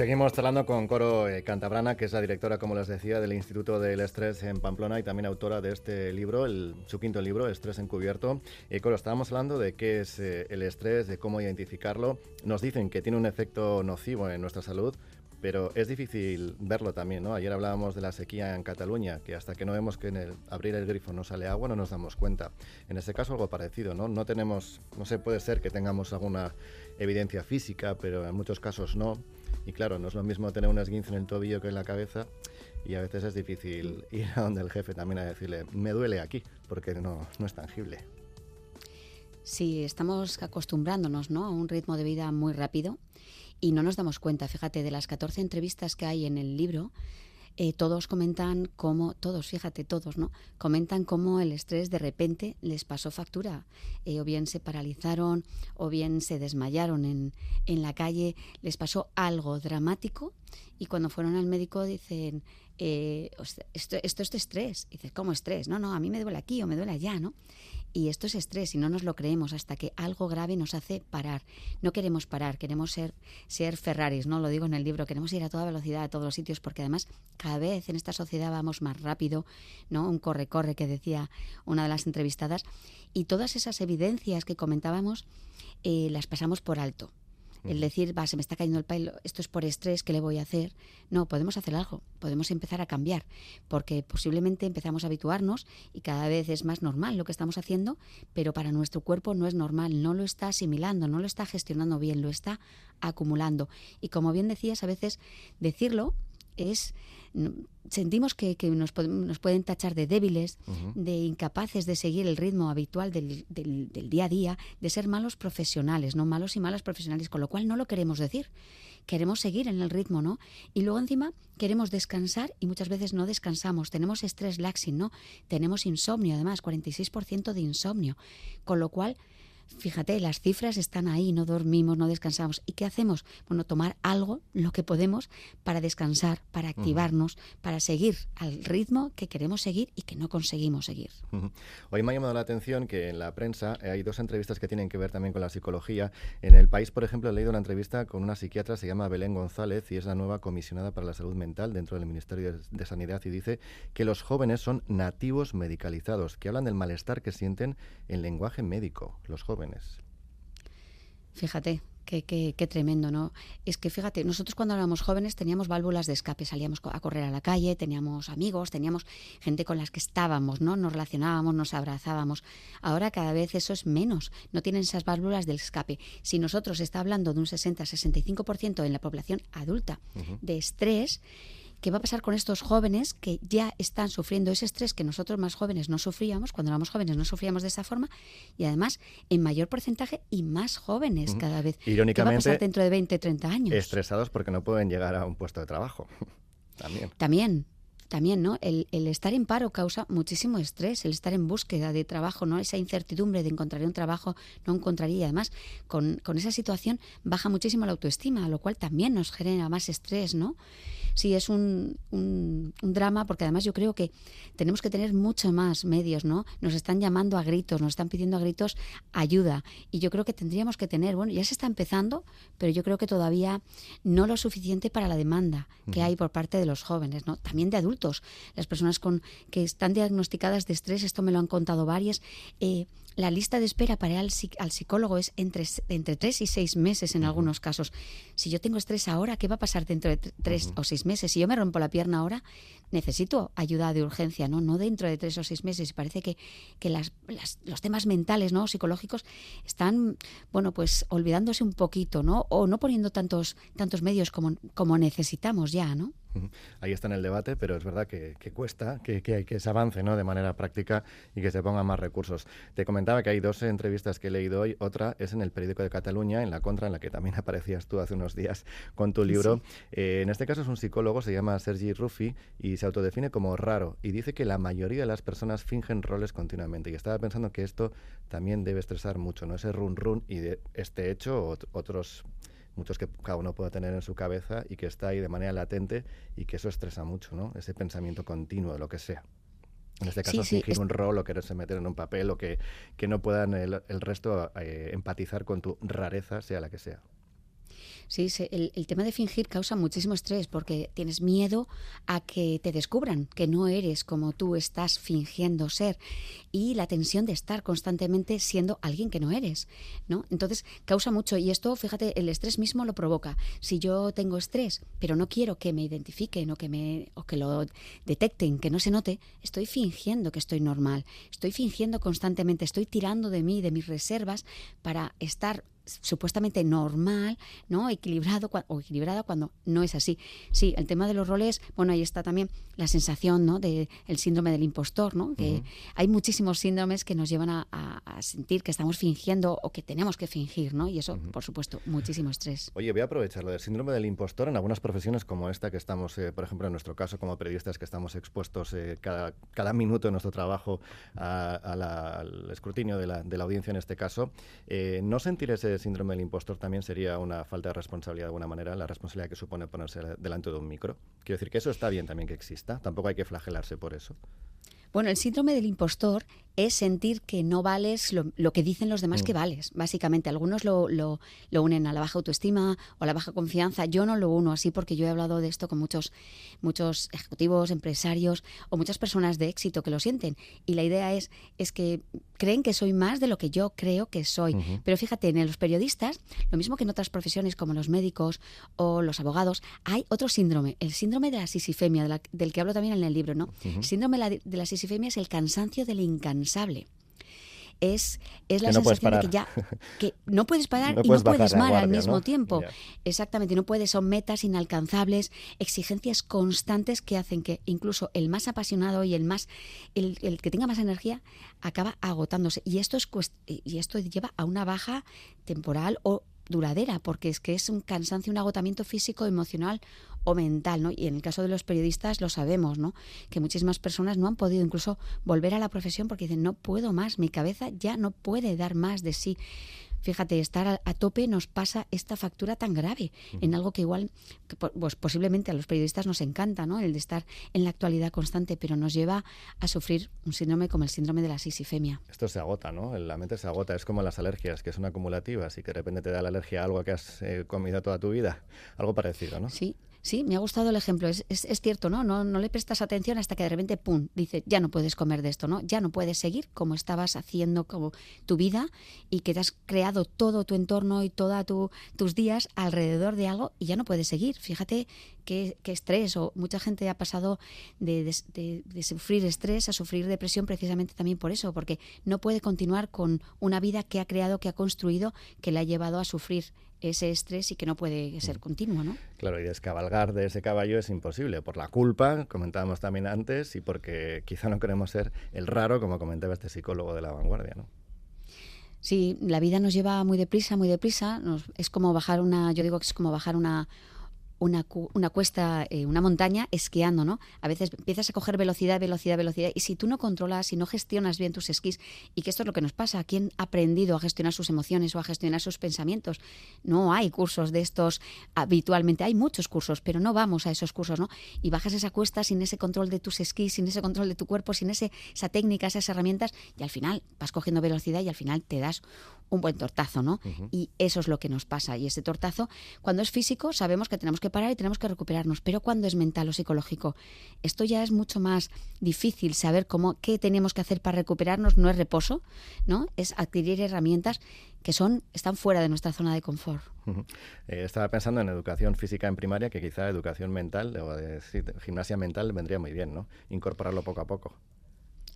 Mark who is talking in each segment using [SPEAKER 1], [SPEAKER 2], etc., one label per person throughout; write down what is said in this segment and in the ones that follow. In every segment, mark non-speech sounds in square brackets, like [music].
[SPEAKER 1] Seguimos charlando con Coro eh, Cantabrana, que es la directora, como les decía, del Instituto del Estrés en Pamplona y también autora de este libro, el, su quinto libro, Estrés encubierto. Eh, Coro, estábamos hablando de qué es eh, el estrés, de cómo identificarlo. Nos dicen que tiene un efecto nocivo en nuestra salud, pero es difícil verlo también, ¿no? Ayer hablábamos de la sequía en Cataluña, que hasta que no vemos que en el abrir el grifo no sale agua no nos damos cuenta. En este caso algo parecido, ¿no? No tenemos, no sé, puede ser que tengamos alguna evidencia física, pero en muchos casos no. Y claro, no es lo mismo tener un esguince en el tobillo que en la cabeza y a veces es difícil ir a donde el jefe también a decirle, me duele aquí, porque no, no es tangible.
[SPEAKER 2] Sí, estamos acostumbrándonos ¿no? a un ritmo de vida muy rápido y no nos damos cuenta. Fíjate, de las 14 entrevistas que hay en el libro, eh, todos comentan cómo, todos, fíjate, todos, ¿no? Comentan cómo el estrés de repente les pasó factura. Eh, o bien se paralizaron, o bien se desmayaron en, en la calle, les pasó algo dramático y cuando fueron al médico dicen, eh, esto, esto es de estrés. Y dices, ¿cómo estrés? No, no, a mí me duele aquí o me duele allá, ¿no? Y esto es estrés y no nos lo creemos hasta que algo grave nos hace parar. No queremos parar, queremos ser, ser Ferraris, ¿no? Lo digo en el libro, queremos ir a toda velocidad a todos los sitios porque además cada vez en esta sociedad vamos más rápido, ¿no? Un corre-corre que decía una de las entrevistadas. Y todas esas evidencias que comentábamos eh, las pasamos por alto. El decir, va, se me está cayendo el pelo, esto es por estrés, ¿qué le voy a hacer? No, podemos hacer algo, podemos empezar a cambiar, porque posiblemente empezamos a habituarnos y cada vez es más normal lo que estamos haciendo, pero para nuestro cuerpo no es normal, no lo está asimilando, no lo está gestionando bien, lo está acumulando. Y como bien decías, a veces decirlo es sentimos que, nos, pueden tachar de débiles, de incapaces de seguir el ritmo habitual del, día a día, de ser malos profesionales, no malos y malas profesionales, con lo cual no lo queremos decir. Queremos seguir en el ritmo, ¿no? Y luego encima queremos descansar y muchas veces no descansamos. Tenemos estrés laxing, ¿no? Tenemos insomnio, además, 46% de insomnio. Con lo cual Fíjate, las cifras están ahí, no dormimos, no descansamos. ¿Y qué hacemos? Bueno, tomar algo, lo que podemos, para descansar, para activarnos, para seguir al ritmo que queremos seguir y que no conseguimos seguir.
[SPEAKER 1] Hoy me ha llamado la atención que en la prensa hay dos entrevistas que tienen que ver también con la psicología. En el país, por ejemplo, he leído una entrevista con una psiquiatra, se llama Belén González y es la nueva comisionada para la salud mental dentro del Ministerio de Sanidad y dice que los jóvenes son nativos medicalizados, que hablan del malestar que sienten en lenguaje médico, los jóvenes.
[SPEAKER 2] Fíjate, Qué, qué, tremendo, ¿no? Es que fíjate, nosotros cuando éramos jóvenes teníamos válvulas de escape, salíamos a correr a la calle, teníamos amigos, teníamos gente con las que estábamos, ¿no? Nos relacionábamos, nos abrazábamos. Ahora cada vez eso es menos, no tienen esas válvulas del escape. Si nosotros está hablando de un 60-65% en la población adulta de estrés, ¿Qué va a pasar con estos jóvenes que ya están sufriendo ese estrés que nosotros más jóvenes no sufríamos? Cuando éramos jóvenes no sufríamos de esa forma y además en mayor porcentaje y más jóvenes cada vez.
[SPEAKER 1] Irónicamente, ¿Qué va a pasar
[SPEAKER 2] dentro de 20, 30 años?
[SPEAKER 1] Estresados porque no pueden llegar a un puesto de trabajo. [laughs] También.
[SPEAKER 2] También, también, ¿no? El, estar en paro causa muchísimo estrés, el estar en búsqueda de trabajo, ¿no? Esa incertidumbre de encontrar un trabajo, no encontraría. Y además, con, con, esa situación baja muchísimo la autoestima, lo cual también nos genera más estrés, ¿no? Sí es un, un, drama porque además yo creo que tenemos que tener mucho más medios, ¿no? Nos están llamando a gritos, nos están pidiendo a gritos ayuda y yo creo que tendríamos que tener, bueno, ya se está empezando, pero yo creo que todavía no lo suficiente para la demanda que hay por parte de los jóvenes, ¿no? También de adultos, las personas con que están diagnosticadas de estrés, esto me lo han contado varias, eh, la lista de espera para ir al, al, psicólogo es entre, entre tres y seis meses en algunos casos. Si yo tengo estrés ahora, ¿qué va a pasar dentro de tres o seis meses? Si yo me rompo la pierna ahora, necesito ayuda de urgencia, ¿no? No dentro de tres o seis meses. Y parece que, que las, los temas mentales, ¿no? Psicológicos están, bueno, pues olvidándose un poquito, ¿no? O no poniendo tantos, tantos medios como, como necesitamos ya, ¿no?
[SPEAKER 1] Ahí está en el debate, pero es verdad que, cuesta que, que, que, se avance ¿no? de manera práctica y que se pongan más recursos. Te comentaba que hay dos entrevistas que he leído hoy. Otra es en el periódico de Cataluña, en La Contra, en la que también [laughs] aparecías tú hace unos días con tu libro. Eh, en este caso es un psicólogo, se llama Sergi Ruffi y se autodefine como raro y dice que la mayoría de las personas fingen roles continuamente. Y estaba pensando que esto también debe estresar mucho, ¿no? Ese run run y de este hecho o otros muchos que cada uno pueda tener en su cabeza y que está ahí de manera latente y que eso estresa mucho, ¿no? Ese pensamiento continuo de lo que sea. En este caso, fingir un rol o quererse meter en un papel o que, que no puedan el, resto eh, empatizar con tu rareza, sea la que sea.
[SPEAKER 2] Sí, el, tema de fingir causa muchísimo estrés porque tienes miedo a que te descubran que no eres como tú estás fingiendo ser y la tensión de estar constantemente siendo alguien que no eres, ¿no? Entonces causa mucho y esto, fíjate, el estrés mismo lo provoca. Si yo tengo estrés, pero no quiero que me identifiquen o que me o que lo detecten, que no se note, estoy fingiendo que estoy normal, estoy fingiendo constantemente, estoy tirando de mí, de mis reservas para estar supuestamente normal, ¿no? Equilibrado o equilibrada cuando no es así. Sí, el tema de los roles, bueno, ahí está también la sensación, ¿no? De el síndrome del impostor, ¿no? Que hay muchísimos síndromes que nos llevan a, sentir que estamos fingiendo o que tenemos que fingir, ¿no? Y eso, por supuesto, muchísimo estrés.
[SPEAKER 1] Oye, voy a aprovechar lo del síndrome del impostor en algunas profesiones como esta que estamos, eh, por ejemplo, en nuestro caso como periodistas que estamos expuestos eh, cada, cada minuto de nuestro trabajo al escrutinio de la, de la, audiencia en este caso. Eh, ¿No sentir ese síndrome del impostor también sería una falta de responsabilidad de alguna manera, la responsabilidad que supone ponerse delante de un micro. Quiero decir que eso está bien también que exista, tampoco hay que flagelarse por eso.
[SPEAKER 2] Bueno, el síndrome del impostor es sentir que no vales lo, que dicen los demás que mm. vales. Básicamente, algunos lo, lo, unen a la baja autoestima o a la baja confianza. Yo no lo uno así porque yo he hablado de esto con muchos, muchos ejecutivos, empresarios o muchas personas de éxito que lo sienten. Y la idea es, es que creen que soy más de lo que yo creo que soy. Pero fíjate, en los periodistas, lo mismo que en otras profesiones como los médicos o los abogados, hay otro síndrome, el síndrome de la sisifemia, del que hablo también en el libro. ¿no? El síndrome de la sisifemia es el cansancio del incansable es, es la sensación de que ya que no puedes [laughs] parar y no puedes más al mismo tiempo. Exactamente, no puedes, son metas inalcanzables, exigencias constantes que hacen que incluso el más apasionado y el más el, el que tenga más energía acaba agotándose. Y esto es y esto lleva a una baja temporal o duradera, porque es que es un cansancio, un agotamiento físico, emocional o mental, ¿no? Y en el caso de los periodistas lo sabemos, ¿no? Que muchísimas personas no han podido incluso volver a la profesión porque dicen, no puedo más, mi cabeza ya no puede dar más de sí. Fíjate, estar a, tope nos pasa esta factura tan grave en algo que igual, pues posiblemente a los periodistas nos encanta, ¿no? El de estar en la actualidad constante, pero nos lleva a sufrir un síndrome como el síndrome de la sisifemia.
[SPEAKER 1] Esto se agota, ¿no? La mente se agota, es como las alergias, que son acumulativas y que de repente te da la alergia a algo que has eh, comido toda tu vida. Algo parecido, ¿no?
[SPEAKER 2] Sí, Sí, me ha gustado el ejemplo. Es, es, cierto, ¿no? ¿no? No le prestas atención hasta que de repente, ¡pum!, dice, ya no puedes comer de esto, ¿no? Ya no puedes seguir como estabas haciendo como tu vida y que te has creado todo tu entorno y todos tu, tus días alrededor de algo y ya no puedes seguir. Fíjate qué, estrés. O mucha gente ha pasado de, de, sufrir estrés a sufrir depresión precisamente también por eso, porque no puede continuar con una vida que ha creado, que ha construido, que le ha llevado a sufrir ese estrés y que no puede ser mm. continuo, ¿no?
[SPEAKER 1] Claro, y descabalgar de ese caballo es imposible, por la culpa, comentábamos también antes, y porque quizá no queremos ser el raro, como comentaba este psicólogo de la vanguardia, ¿no?
[SPEAKER 2] Sí, la vida nos lleva muy deprisa, muy deprisa. es como bajar una, yo digo que es como bajar una, una, una cuesta, eh, una montaña esquiando, ¿no? A veces empiezas a coger velocidad, velocidad, velocidad, y si tú no controlas, si no gestionas bien tus esquís, y que esto es lo que nos pasa, ¿quién ha aprendido a gestionar sus emociones o a gestionar sus pensamientos? No hay cursos de estos habitualmente, hay muchos cursos, pero no vamos a esos cursos, ¿no? Y bajas esa cuesta sin ese control de tus esquís, sin ese control de tu cuerpo, sin ese, esa técnica, esas herramientas, y al final vas cogiendo velocidad y al final te das un buen tortazo, ¿no? Y eso es lo que nos pasa. Y ese tortazo, cuando es físico, sabemos que tenemos que parar y tenemos que recuperarnos, pero cuando es mental o psicológico, esto ya es mucho más difícil saber cómo qué tenemos que hacer para recuperarnos, no es reposo, ¿no? Es adquirir herramientas que son están fuera de nuestra zona de confort.
[SPEAKER 1] Eh, estaba pensando en educación física en primaria, que quizá educación mental o de, gimnasia mental vendría muy bien, ¿no? Incorporarlo poco a poco.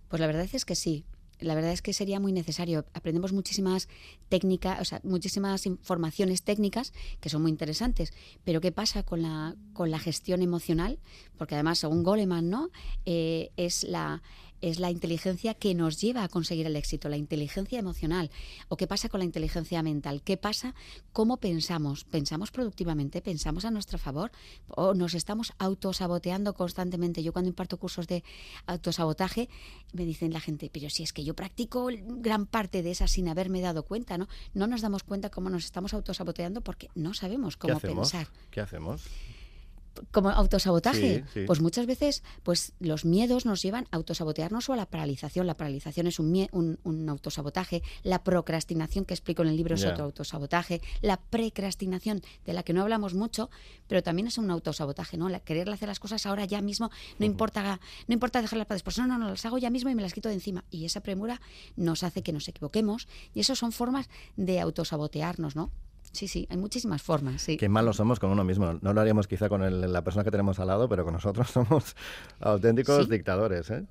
[SPEAKER 2] Pues la verdad es que sí la verdad es que sería muy necesario. Aprendemos muchísimas técnicas, o sea, muchísimas informaciones técnicas que son muy interesantes. Pero ¿qué pasa con la, con la gestión emocional? Porque además, según Goleman, ¿no? Eh, es la es la inteligencia que nos lleva a conseguir el éxito, la inteligencia emocional. ¿O qué pasa con la inteligencia mental? ¿Qué pasa? ¿Cómo pensamos? ¿Pensamos productivamente? ¿Pensamos a nuestro favor? ¿O nos estamos autosaboteando constantemente? Yo cuando imparto cursos de autosabotaje, me dicen la gente, pero si es que yo practico gran parte de esas sin haberme dado cuenta, ¿no? No nos damos cuenta cómo nos estamos autosaboteando porque no sabemos cómo pensar.
[SPEAKER 1] ¿Qué hacemos?
[SPEAKER 2] Como autosabotaje. Pues muchas veces pues los miedos nos llevan a autosabotearnos o a la paralización. La paralización es un, un, autosabotaje. La procrastinación que explico en el libro es otro autosabotaje. La precrastinación, de la que no hablamos mucho, pero también es un autosabotaje, ¿no? La, querer hacer las cosas ahora ya mismo, no importa no importa dejarlas para después. No, no, no, las hago ya mismo y me las quito de encima. Y esa premura nos hace que nos equivoquemos. Y eso son formas de autosabotearnos, ¿no? Sí, sí, hay muchísimas formas. Sí.
[SPEAKER 1] Qué malos somos con uno mismo. No lo haríamos quizá con la persona que tenemos al lado, pero con nosotros [laughs] somos auténticos dictadores. ¿eh?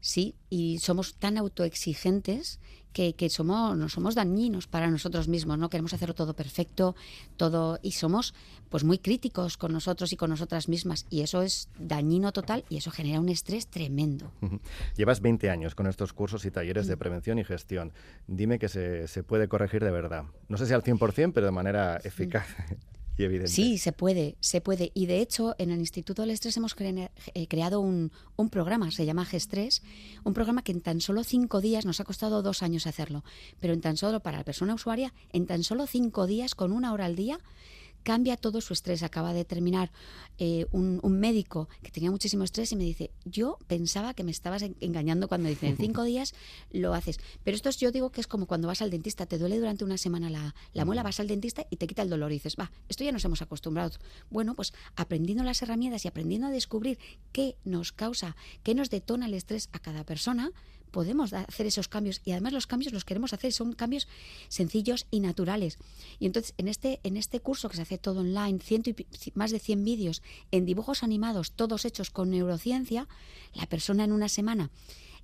[SPEAKER 2] Sí, y somos tan autoexigentes que, que, somos, no somos dañinos para nosotros mismos, ¿no? Queremos hacerlo todo perfecto, todo, y somos pues muy críticos con nosotros y con nosotras mismas. Y eso es dañino total y eso genera un estrés tremendo.
[SPEAKER 1] Llevas 20 años con estos cursos y talleres de mm. prevención y gestión. Dime que se, se puede corregir de verdad. No sé si al 100%, pero de manera eficaz. [laughs]
[SPEAKER 2] Sí, se puede, se puede. Y de hecho, en el Instituto del Estrés hemos eh, creado un, programa, se llama G-Stress, un programa que en tan solo cinco días, nos ha costado dos años hacerlo, pero en tan solo para la persona usuaria, en tan solo cinco días, con una hora al día, cambia todo su estrés. Acaba de terminar eh, un, médico que tenía muchísimo estrés y me dice, yo pensaba que me estabas engañando cuando dice, en [laughs] cinco días lo haces. Pero esto es, yo digo que es como cuando vas al dentista, te duele durante una semana la, la muela, vas al dentista y te quita el dolor y dices, va, esto ya nos hemos acostumbrado. Bueno, pues aprendiendo las herramientas y aprendiendo a descubrir qué nos causa, qué nos detona el estrés a cada persona, podemos hacer esos cambios. Y además los cambios los queremos hacer, son cambios sencillos y naturales. Y entonces en este, en este curso que se hace todo online, ciento y, más de 100 vídeos en dibujos animados, todos hechos con neurociencia, la persona en una semana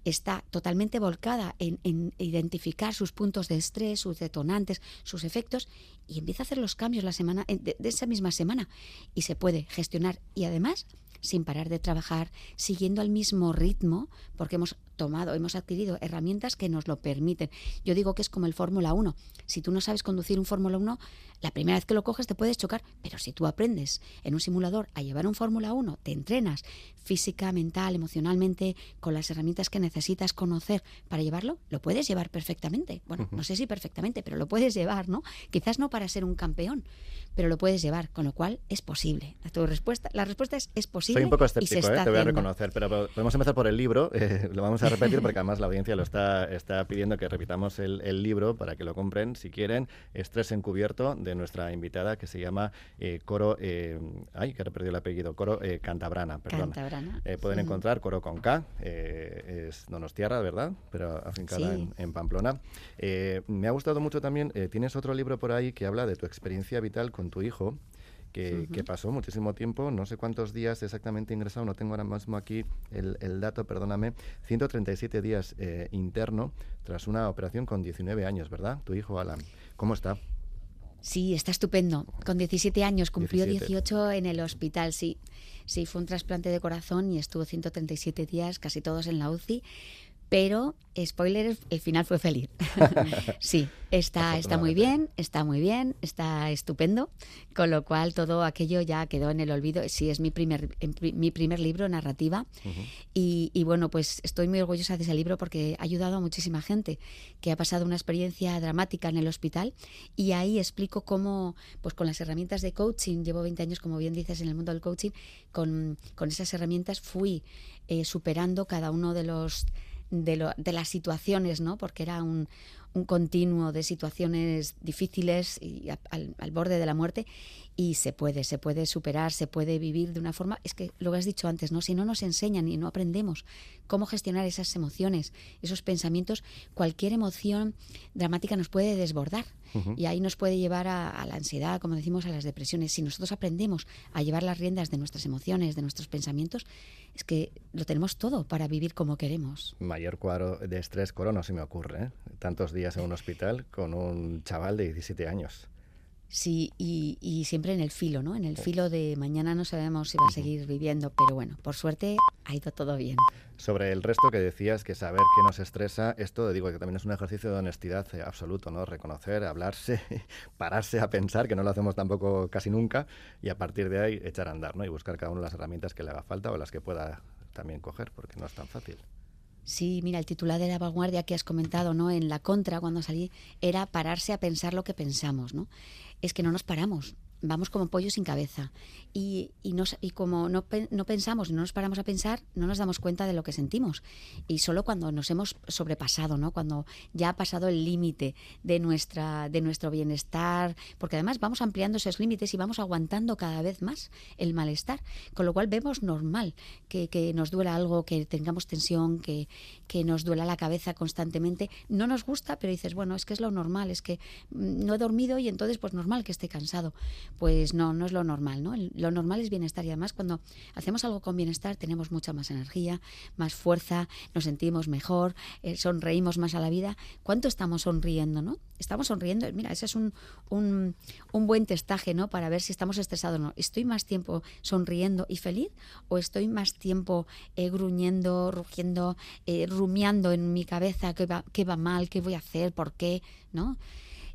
[SPEAKER 2] está totalmente volcada en, identificar sus puntos de estrés, sus detonantes, sus efectos y empieza a hacer los cambios la semana de esa misma semana. Y se puede gestionar. Y además sin parar de trabajar, siguiendo al mismo ritmo, porque hemos tomado, hemos adquirido herramientas que nos lo permiten. Yo digo que es como el Fórmula 1. Si tú no sabes conducir un Fórmula 1, la primera vez que lo coges te puedes chocar, pero si tú aprendes en un simulador a llevar un Fórmula 1, te entrenas física, mental, emocionalmente, con las herramientas que necesitas conocer para llevarlo, lo puedes llevar perfectamente. Bueno, no sé si perfectamente, pero lo puedes llevar, ¿no? Quizás no para ser un campeón, pero lo puedes llevar, con lo cual es posible. Tu respuesta, la respuesta es, es posible.
[SPEAKER 1] Soy un poco escéptico, ¿eh? te voy a reconocer, pero podemos empezar por el libro, [laughs] eh, lo vamos a repetir [laughs] porque además la audiencia lo está, está pidiendo que repitamos el, el libro para que lo compren si quieren. Estrés encubierto de nuestra invitada que se llama eh, Coro, eh, ay, que he perdido el apellido, Coro Cantabrana, perdón. pueden encontrar Coro con K, es Donostiarra, ¿verdad? Pero afincada en, en, Pamplona. me ha gustado mucho también, tienes otro libro por ahí que habla de tu experiencia vital con tu hijo que, pasó muchísimo tiempo, no sé cuántos días exactamente ingresado, no tengo ahora mismo aquí el, el dato, perdóname, 137 días eh, interno tras una operación con 19 años, ¿verdad? Tu hijo Alan, ¿cómo está?
[SPEAKER 2] Sí, está estupendo. Con 17 años, cumplió 18 en el hospital, sí. Sí, fue un trasplante de corazón y estuvo 137 días, casi todos en la UCI. Pero, spoiler, el final fue feliz. [laughs] sí, está, está muy bien, está muy bien, está estupendo, con lo cual todo aquello ya quedó en el olvido. Sí, es mi primer, mi primer libro, narrativa, y, y, bueno, pues estoy muy orgullosa de ese libro porque ha ayudado a muchísima gente que ha pasado una experiencia dramática en el hospital y ahí explico cómo, pues con las herramientas de coaching, llevo 20 años, como bien dices, en el mundo del coaching, con, con esas herramientas fui eh, superando cada uno de los de, lo, de las situaciones, ¿no? Porque era un, un continuo de situaciones difíciles y al, al, borde de la muerte y se puede, se puede superar, se puede vivir de una forma, es que lo que has dicho antes, ¿no? Si no nos enseñan y no aprendemos cómo gestionar esas emociones, esos pensamientos, cualquier emoción dramática nos puede desbordar y ahí nos puede llevar a, la ansiedad, como decimos, a las depresiones. Si nosotros aprendemos a llevar las riendas de nuestras emociones, de nuestros pensamientos, es que lo tenemos todo para vivir como queremos.
[SPEAKER 1] Mayor cuadro de estrés corona, se me ocurre, ¿eh? Tantos días en un hospital con un chaval de 17 años.
[SPEAKER 2] Sí, y, y, siempre en el filo, ¿no? En el filo de mañana no sabemos si va a seguir viviendo, pero bueno, por suerte ha ido todo bien.
[SPEAKER 1] Sobre el resto que decías, que saber qué nos estresa, esto digo que también es un ejercicio de honestidad eh, absoluto, ¿no? Reconocer, hablarse, [laughs] pararse a pensar, que no lo hacemos tampoco casi nunca, y a partir de ahí echar a andar, ¿no? Y buscar cada de las herramientas que le haga falta o las que pueda también coger, porque no es tan fácil.
[SPEAKER 2] Sí, mira, el titular de la vanguardia que has comentado, ¿no? En la contra, cuando salí, era pararse a pensar lo que pensamos, ¿no? Es que no nos paramos. Vamos como pollo sin cabeza. Y, y, y como no, no pensamos, no nos paramos a pensar, no nos damos cuenta de lo que sentimos. Y solo cuando nos hemos sobrepasado, ¿no? cuando ya ha pasado el límite de, nuestra, de nuestro bienestar, porque además vamos ampliando esos límites y vamos aguantando cada vez más el malestar, con lo cual vemos normal que, que nos duela algo, que tengamos tensión, que, que nos duela la cabeza constantemente. No nos gusta, pero dices, bueno, es que es lo normal, es que mm, no he dormido y entonces pues normal que esté cansado. Pues no, no es lo normal, ¿no? Lo normal es bienestar y además cuando hacemos algo con bienestar tenemos mucha más energía, más fuerza, nos sentimos mejor, eh, sonreímos más a la vida. ¿Cuánto estamos sonriendo, no? Estamos sonriendo, mira, ese es un, un, un buen testaje, ¿no? Para ver si estamos estresados o no. ¿Estoy más tiempo sonriendo y feliz o estoy más tiempo eh, gruñendo, rugiendo, eh, rumiando en mi cabeza qué va, qué va mal, qué voy a hacer, por qué, ¿no?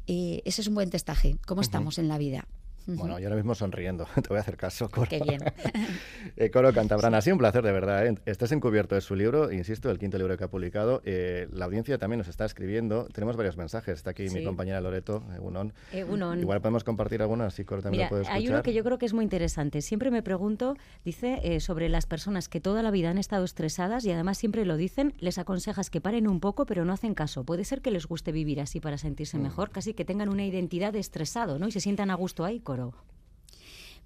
[SPEAKER 2] ese es un buen testaje, cómo estamos en la vida.
[SPEAKER 1] Bueno, yo ahora mismo sonriendo, [laughs] te voy a hacer caso, Coro.
[SPEAKER 2] Qué bien. [laughs]
[SPEAKER 1] eh, Coro Cantabrana, ha sido un placer, de verdad. ¿eh? Estás encubierto de su libro, insisto, el quinto libro que ha publicado. Eh, la audiencia también nos está escribiendo. Tenemos varios mensajes. Está aquí sí. mi compañera Loreto, Unón.
[SPEAKER 3] Eh, Unón.
[SPEAKER 1] Igual podemos compartir algunas, si Coro también
[SPEAKER 3] Mira,
[SPEAKER 1] lo puede escuchar.
[SPEAKER 3] Hay uno que yo creo que es muy interesante. Siempre me pregunto, dice, sobre las personas que toda la vida han estado estresadas y además siempre lo dicen, les aconsejas que paren un poco, pero no hacen caso. Puede ser que les guste vivir así para sentirse mm. mejor, casi que tengan una identidad de estresado, ¿no? Y se sientan a gusto ahí, Coro.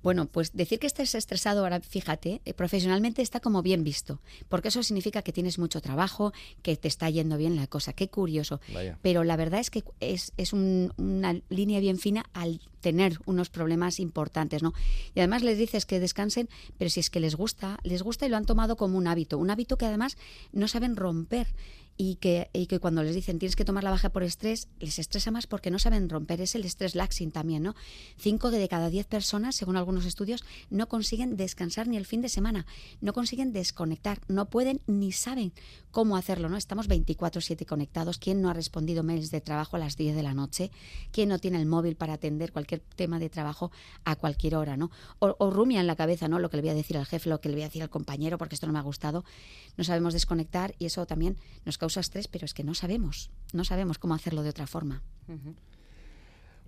[SPEAKER 2] Bueno, pues decir que estés estresado ahora, fíjate, eh, profesionalmente está como bien visto, porque eso significa que tienes mucho trabajo, que te está yendo bien la cosa. Qué curioso.
[SPEAKER 1] Vaya.
[SPEAKER 2] Pero la verdad es que es, es un, una línea bien fina al tener unos problemas importantes, ¿no? Y además les dices que descansen, pero si es que les gusta, les gusta y lo han tomado como un hábito, un hábito que además no saben romper y que, y que cuando les dicen tienes que tomar la baja por estrés, les estresa más porque no saben romper. Es el estrés laxing también, ¿no? Cinco de cada diez personas, según algunos estudios, no consiguen descansar ni el fin de semana, no consiguen desconectar, no pueden ni saben cómo hacerlo, ¿no? Estamos 24-7 conectados. ¿Quién no ha respondido mails de trabajo a las 10 de la noche? ¿Quién no tiene el móvil para atender cualquier tema de trabajo a cualquier hora, ¿no? O, o rumia en la cabeza, ¿no? Lo que le voy a decir al jefe, lo que le voy a decir al compañero, porque esto no me ha gustado. No sabemos desconectar y eso también nos causa estrés, pero es que no sabemos, no sabemos cómo hacerlo de otra forma.
[SPEAKER 3] Uh -huh.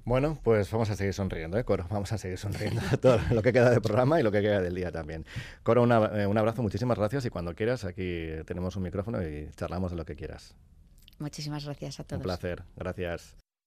[SPEAKER 1] Bueno, pues vamos a seguir sonriendo, ¿eh, Coro? Vamos a seguir sonriendo todo lo que queda del programa y lo que queda del día también. Coro, una, eh, un abrazo, muchísimas gracias y cuando quieras aquí tenemos un micrófono y charlamos de lo que quieras.
[SPEAKER 2] Muchísimas gracias a todos.
[SPEAKER 1] Un placer, gracias.